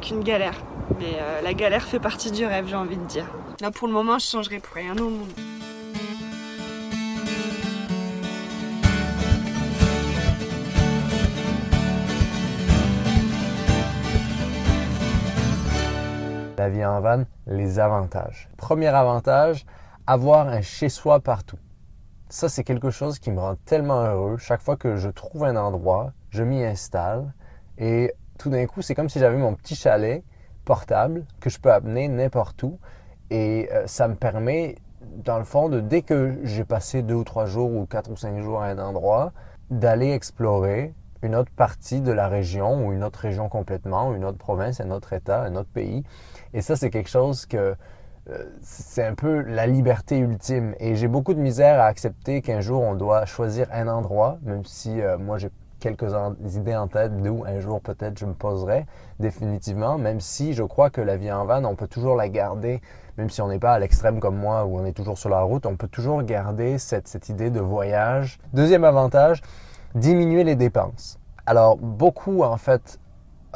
qu'une galère. Mais euh, la galère fait partie du rêve, j'ai envie de dire. Là, pour le moment, je changerai pour rien au monde. La vie en van, les avantages. Premier avantage, avoir un chez-soi partout. Ça, c'est quelque chose qui me rend tellement heureux. Chaque fois que je trouve un endroit, je m'y installe et tout d'un coup, c'est comme si j'avais mon petit chalet portable que je peux amener n'importe où. Et euh, ça me permet, dans le fond, de dès que j'ai passé deux ou trois jours ou quatre ou cinq jours à un endroit, d'aller explorer une autre partie de la région ou une autre région complètement, une autre province, un autre État, un autre pays. Et ça, c'est quelque chose que euh, c'est un peu la liberté ultime. Et j'ai beaucoup de misère à accepter qu'un jour on doit choisir un endroit, même si euh, moi j'ai quelques idées en tête d'où un jour peut-être je me poserai définitivement, même si je crois que la vie en van, on peut toujours la garder, même si on n'est pas à l'extrême comme moi où on est toujours sur la route, on peut toujours garder cette, cette idée de voyage. Deuxième avantage, diminuer les dépenses. Alors beaucoup en fait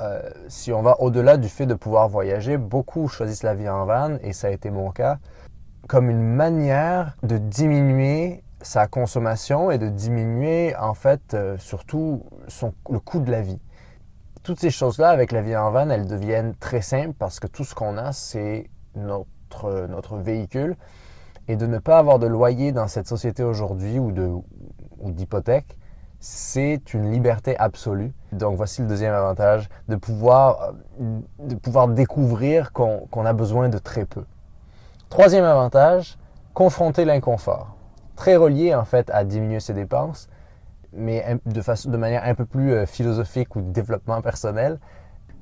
euh, si on va au-delà du fait de pouvoir voyager, beaucoup choisissent la vie en van, et ça a été mon cas, comme une manière de diminuer sa consommation et de diminuer en fait euh, surtout le coût de la vie. Toutes ces choses-là avec la vie en van, elles deviennent très simples parce que tout ce qu'on a, c'est notre, notre véhicule. Et de ne pas avoir de loyer dans cette société aujourd'hui ou d'hypothèque, c'est une liberté absolue. Donc voici le deuxième avantage, de pouvoir, euh, de pouvoir découvrir qu'on a besoin de très peu. Troisième avantage, confronter l'inconfort. Très relié en fait à diminuer ses dépenses, mais de, façon, de manière un peu plus euh, philosophique ou de développement personnel.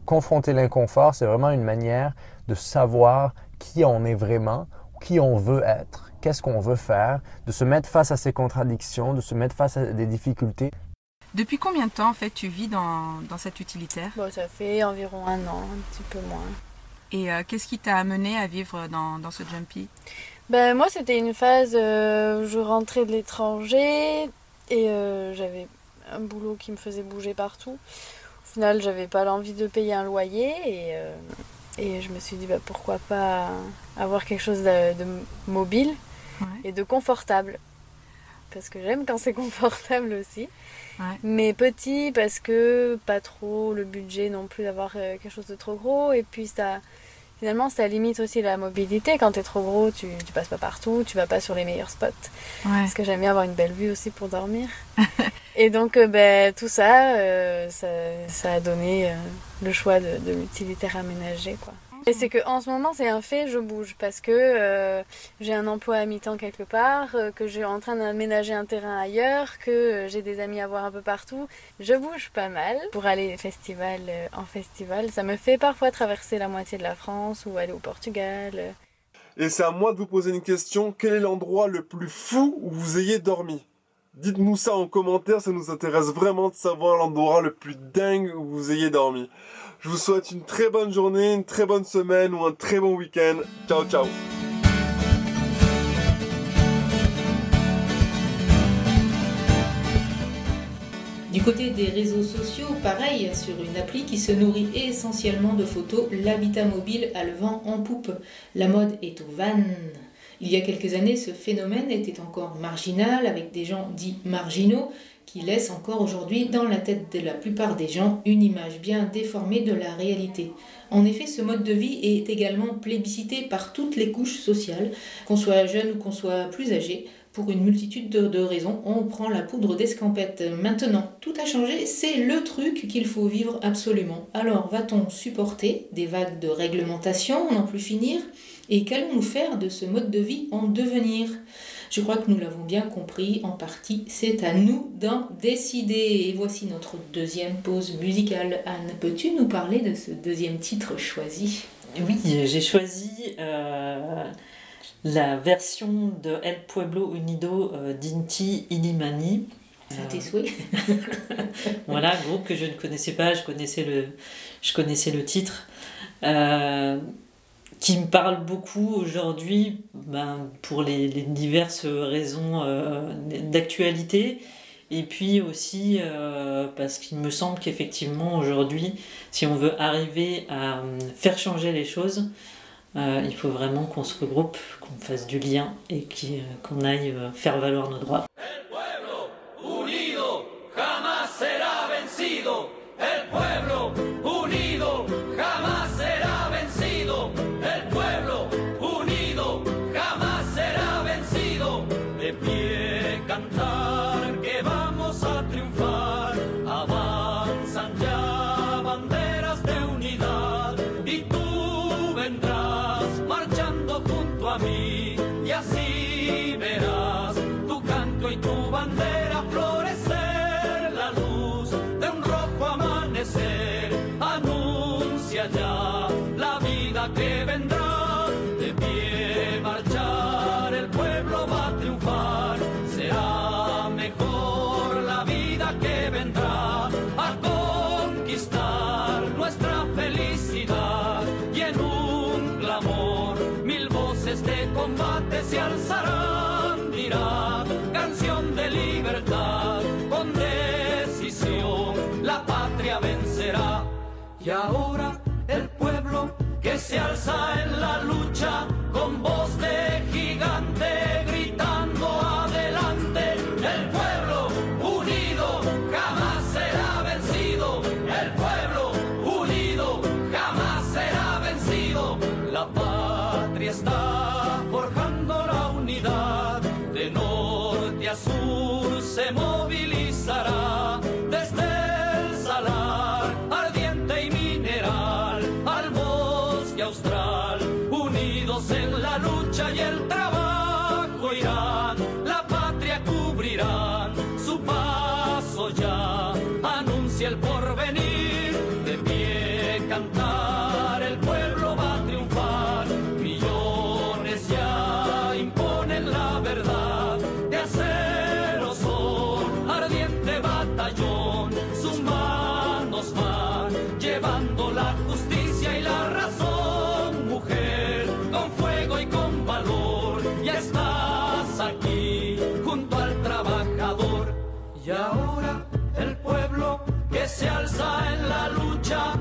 Confronter l'inconfort, c'est vraiment une manière de savoir qui on est vraiment, qui on veut être, qu'est-ce qu'on veut faire, de se mettre face à ses contradictions, de se mettre face à des difficultés. Depuis combien de temps en fait tu vis dans, dans cet utilitaire? Bon, ça fait environ un an, un petit peu moins. Et euh, qu'est-ce qui t'a amené à vivre dans, dans ce jumpy Ben, moi, c'était une phase euh, où je rentrais de l'étranger et euh, j'avais un boulot qui me faisait bouger partout. Au final, j'avais pas l'envie de payer un loyer et, euh, et je me suis dit bah, pourquoi pas avoir quelque chose de, de mobile Ouais. et de confortable. Parce que j'aime quand c'est confortable aussi. Ouais. Mais petit parce que pas trop le budget non plus d'avoir euh, quelque chose de trop gros. Et puis ça, finalement, ça limite aussi la mobilité. Quand t'es trop gros, tu, tu passes pas partout, tu vas pas sur les meilleurs spots. Ouais. Parce que j'aime bien avoir une belle vue aussi pour dormir. et donc, euh, ben, tout ça, euh, ça, ça a donné euh, le choix de, de l'utilitaire aménagé. Quoi. Et c'est que en ce moment, c'est un fait, je bouge parce que euh, j'ai un emploi à mi-temps quelque part, euh, que je suis en train d'aménager un terrain ailleurs, que euh, j'ai des amis à voir un peu partout. Je bouge pas mal pour aller festival en festival. Ça me fait parfois traverser la moitié de la France ou aller au Portugal. Et c'est à moi de vous poser une question. Quel est l'endroit le plus fou où vous ayez dormi? Dites-nous ça en commentaire, ça nous intéresse vraiment de savoir l'endroit le plus dingue où vous ayez dormi. Je vous souhaite une très bonne journée, une très bonne semaine ou un très bon week-end. Ciao ciao Du côté des réseaux sociaux, pareil, sur une appli qui se nourrit essentiellement de photos, l'habitat mobile a le vent en poupe. La mode est au van. Il y a quelques années, ce phénomène était encore marginal, avec des gens dits marginaux, qui laissent encore aujourd'hui dans la tête de la plupart des gens une image bien déformée de la réalité. En effet, ce mode de vie est également plébiscité par toutes les couches sociales, qu'on soit jeune ou qu'on soit plus âgé. Pour une multitude de, raisons, on prend la poudre d'escampette. Maintenant, tout a changé, c'est le truc qu'il faut vivre absolument. Alors, va-t-on supporter des vagues de réglementation, n'en plus finir? Et qu'allons-nous faire de ce mode de vie en devenir? Je crois que nous l'avons bien compris, en partie, c'est à nous d'en décider. Et voici notre deuxième pause musicale. Anne, peux-tu nous parler de ce deuxième titre choisi? Oui, j'ai choisi euh, la version de El Pueblo Unido euh, d'Inti Inimani. À tes souhaits. voilà, groupe que je ne connaissais pas, je connaissais le, je connaissais le titre. Euh, qui me parle beaucoup aujourd'hui ben, pour les, diverses raisons euh, d'actualité. Et puis aussi euh, parce qu'il me semble qu'effectivement aujourd'hui si on veut arriver à euh, faire changer les choses il faut vraiment qu'on se regroupe qu'on fasse du lien et qu'on aille faire valoir nos droits y ahora el pueblo que se alza en la lucha con voz de gigante la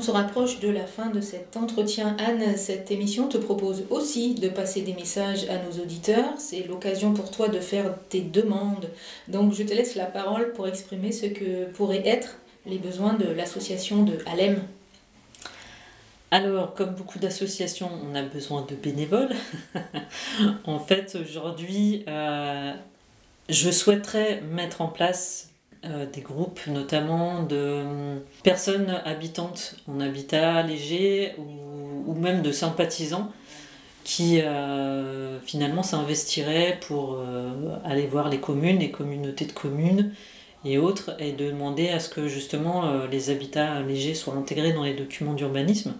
On se rapproche de la fin de cet entretien. Anne, cette émission te propose aussi de passer des messages à nos auditeurs. C'est l'occasion pour toi de faire tes demandes. Donc je te laisse la parole pour exprimer ce que pourraient être les besoins de l'association de Alem. Alors, comme beaucoup d'associations, on a besoin de bénévoles. en fait, aujourd'hui, euh, je souhaiterais mettre en place euh, des groupes, notamment de euh, personnes habitantes en habitat léger ou, ou même de sympathisants qui euh, finalement s'investiraient pour euh, aller voir les communes, les communautés de communes et autres, et demander à ce que justement les habitats légers soient intégrés dans les documents d'urbanisme.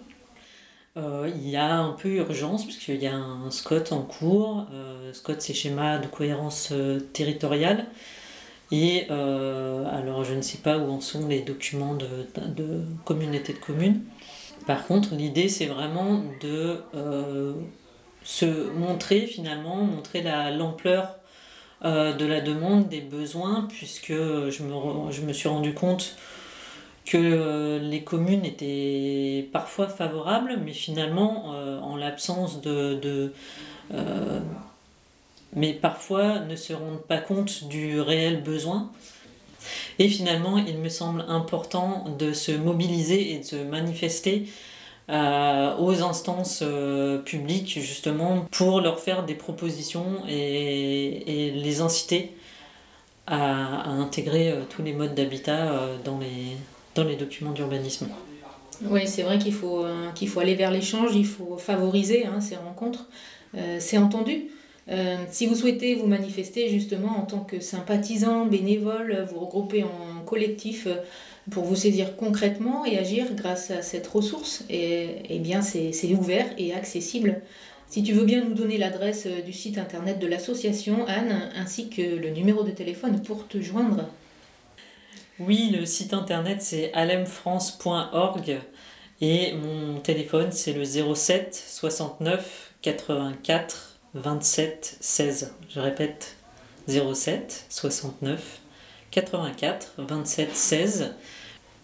Il y a un peu urgence puisqu'il y a un SCOT en cours. Euh, SCOT, c'est schéma de cohérence territoriale. Et euh, alors, je ne sais pas où en sont les documents de, de communauté de communes. Par contre, l'idée, c'est vraiment de euh, se montrer finalement, montrer la- l'ampleur euh, de la demande, des besoins, puisque je me, je me suis rendu compte que les communes étaient parfois favorables, mais finalement, en l'absence de... de, mais parfois ne se rendent pas compte du réel besoin. Et finalement, il me semble important de se mobiliser et de se manifester euh, aux instances euh, publiques justement pour leur faire des propositions et, les inciter à, intégrer euh, tous les modes d'habitat dans, les, dans les documents d'urbanisme. Oui, c'est vrai qu'il faut, faut aller vers l'échange, il faut favoriser hein, ces rencontres. C'est entendu. Euh, si vous souhaitez vous manifester justement en tant que sympathisant, bénévole, vous regrouper en collectif pour vous saisir concrètement et agir grâce à cette ressource, et, eh bien c'est ouvert et accessible. Si tu veux bien nous donner l'adresse du site internet de l'association, Anne, ainsi que le numéro de téléphone pour te joindre. Oui, le site internet c'est alemfrance.org et mon téléphone c'est le 07 69 84 27 16. Je répète 07 69 84 27 16.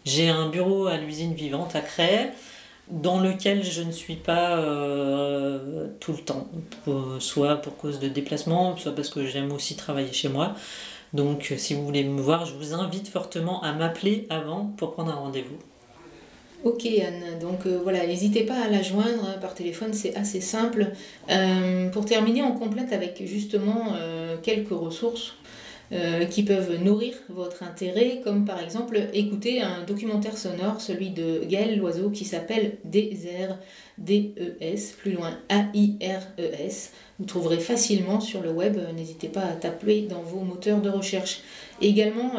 J'ai un bureau à l'usine vivante à Cré dans lequel je ne suis pas euh, tout le temps, soit pour cause de déplacement, soit parce que j'aime aussi travailler chez moi. Donc euh, si vous voulez me voir, je vous invite fortement à m'appeler avant pour prendre un rendez-vous. Ok Anne, donc euh, voilà, n'hésitez pas à la joindre hein, par téléphone, c'est assez simple. Euh, pour terminer, on complète avec justement euh, quelques ressources qui peuvent nourrir votre intérêt, comme par exemple écouter un documentaire sonore, celui de Gaël Loiseau qui s'appelle Désert, D-E-S, plus loin A-I-R-E-S. Vous trouverez facilement sur le web, n'hésitez pas à taper dans vos moteurs de recherche. Également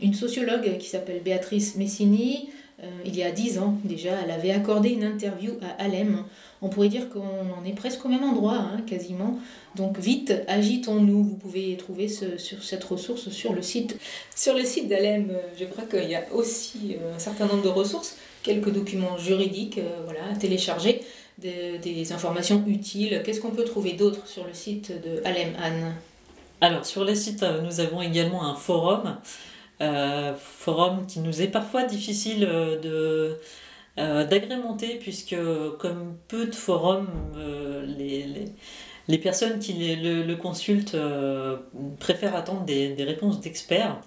une, sociologue qui s'appelle Béatrice Messini, il y a dix ans déjà, elle avait accordé une interview à Alem. On pourrait dire qu'on en est presque au même endroit, hein, quasiment. Donc vite, agitons-nous. Vous pouvez trouver ce- sur cette ressource sur le site. Sur le site d'Alem, euh, je crois qu'il y a aussi euh, un certain nombre de ressources, quelques documents juridiques euh, voilà, à télécharger, des, des informations utiles. Qu'est-ce qu'on peut trouver d'autre sur le site de Alem Anne? Alors sur le site, euh, nous avons également un forum, euh, forum qui nous est parfois difficile euh, de euh, d'agrémenter puisque comme peu de forums, euh, les, les, les personnes qui le, consultent euh, préfèrent attendre des, des réponses d'experts.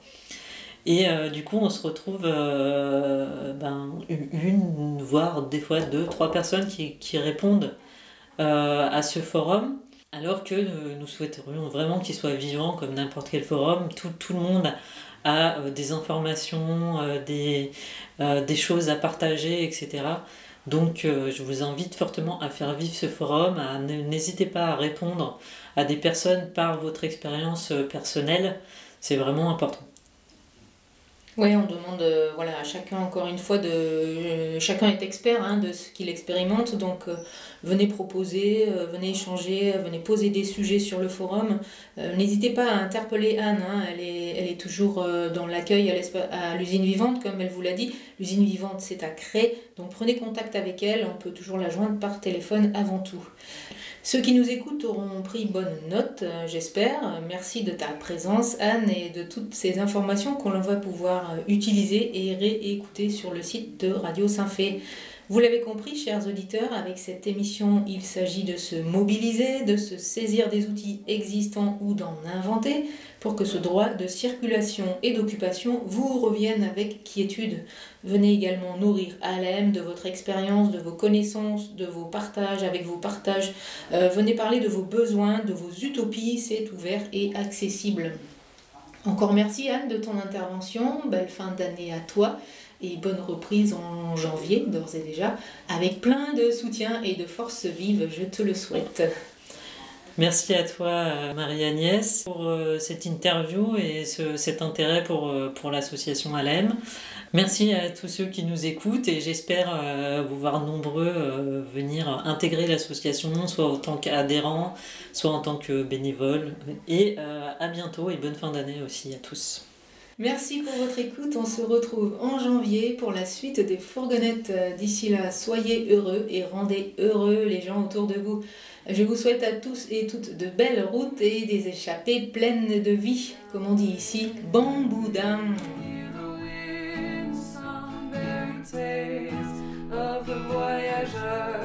Et euh, du coup, on se retrouve euh, ben, une, voire des fois deux, trois personnes qui, qui répondent euh, à ce forum, alors que nous souhaiterions vraiment qu'il soit vivant comme n'importe quel forum. Tout, le monde a euh, des informations, euh, des, euh, des choses à partager, etc. Donc je vous invite fortement à faire vivre ce forum, n'hésitez pas à répondre à des personnes par votre expérience personnelle, c'est vraiment important. Oui, on demande euh, voilà, à chacun, encore une fois, de, euh, chacun est expert hein, de ce qu'il expérimente, donc euh, venez proposer, venez échanger, venez poser des sujets sur le forum. N'hésitez pas à interpeller Anne, hein, elle, est, elle est toujours dans l'accueil à l'usine vivante, comme elle vous l'a dit. L'usine vivante, c'est à Cré, donc prenez contact avec elle, on peut toujours la joindre par téléphone avant tout. Ceux qui nous écoutent auront pris bonne note, euh, j'espère. Merci de ta présence, Anne, et de toutes ces informations qu'on va pouvoir euh, utiliser et réécouter sur le site de Radio Saint-Fé. Vous l'avez compris, chers auditeurs, avec cette émission, il s'agit de se mobiliser, de se saisir des outils existants ou d'en inventer pour que ce droit de circulation et d'occupation vous revienne avec quiétude. Venez également nourrir ALM de votre expérience, de vos connaissances, de vos partages, avec vos partages. Euh, venez parler de vos besoins, de vos utopies, c'est ouvert et accessible. Encore merci Anne de ton intervention, belle fin d'année à toi et bonne reprise en janvier d'ores et déjà, avec plein de soutien et de force vive, je te le souhaite. Merci à toi euh, Marie-Agnès pour euh, cette interview et ce- cet intérêt pour, euh, pour l'association ALEM. Merci à tous ceux qui nous écoutent et j'espère vous voir nombreux venir intégrer l'association, soit en tant qu'adhérent, soit en tant que bénévole. Et à bientôt et bonne fin d'année aussi à tous. Merci pour votre écoute, on se retrouve en janvier pour la suite des fourgonnettes. D'ici là, soyez heureux et rendez heureux les gens autour de vous. Je vous souhaite à tous et toutes de belles routes et des échappées pleines de vie, comme on dit ici, bon boudin. bearing tales of the voyageur.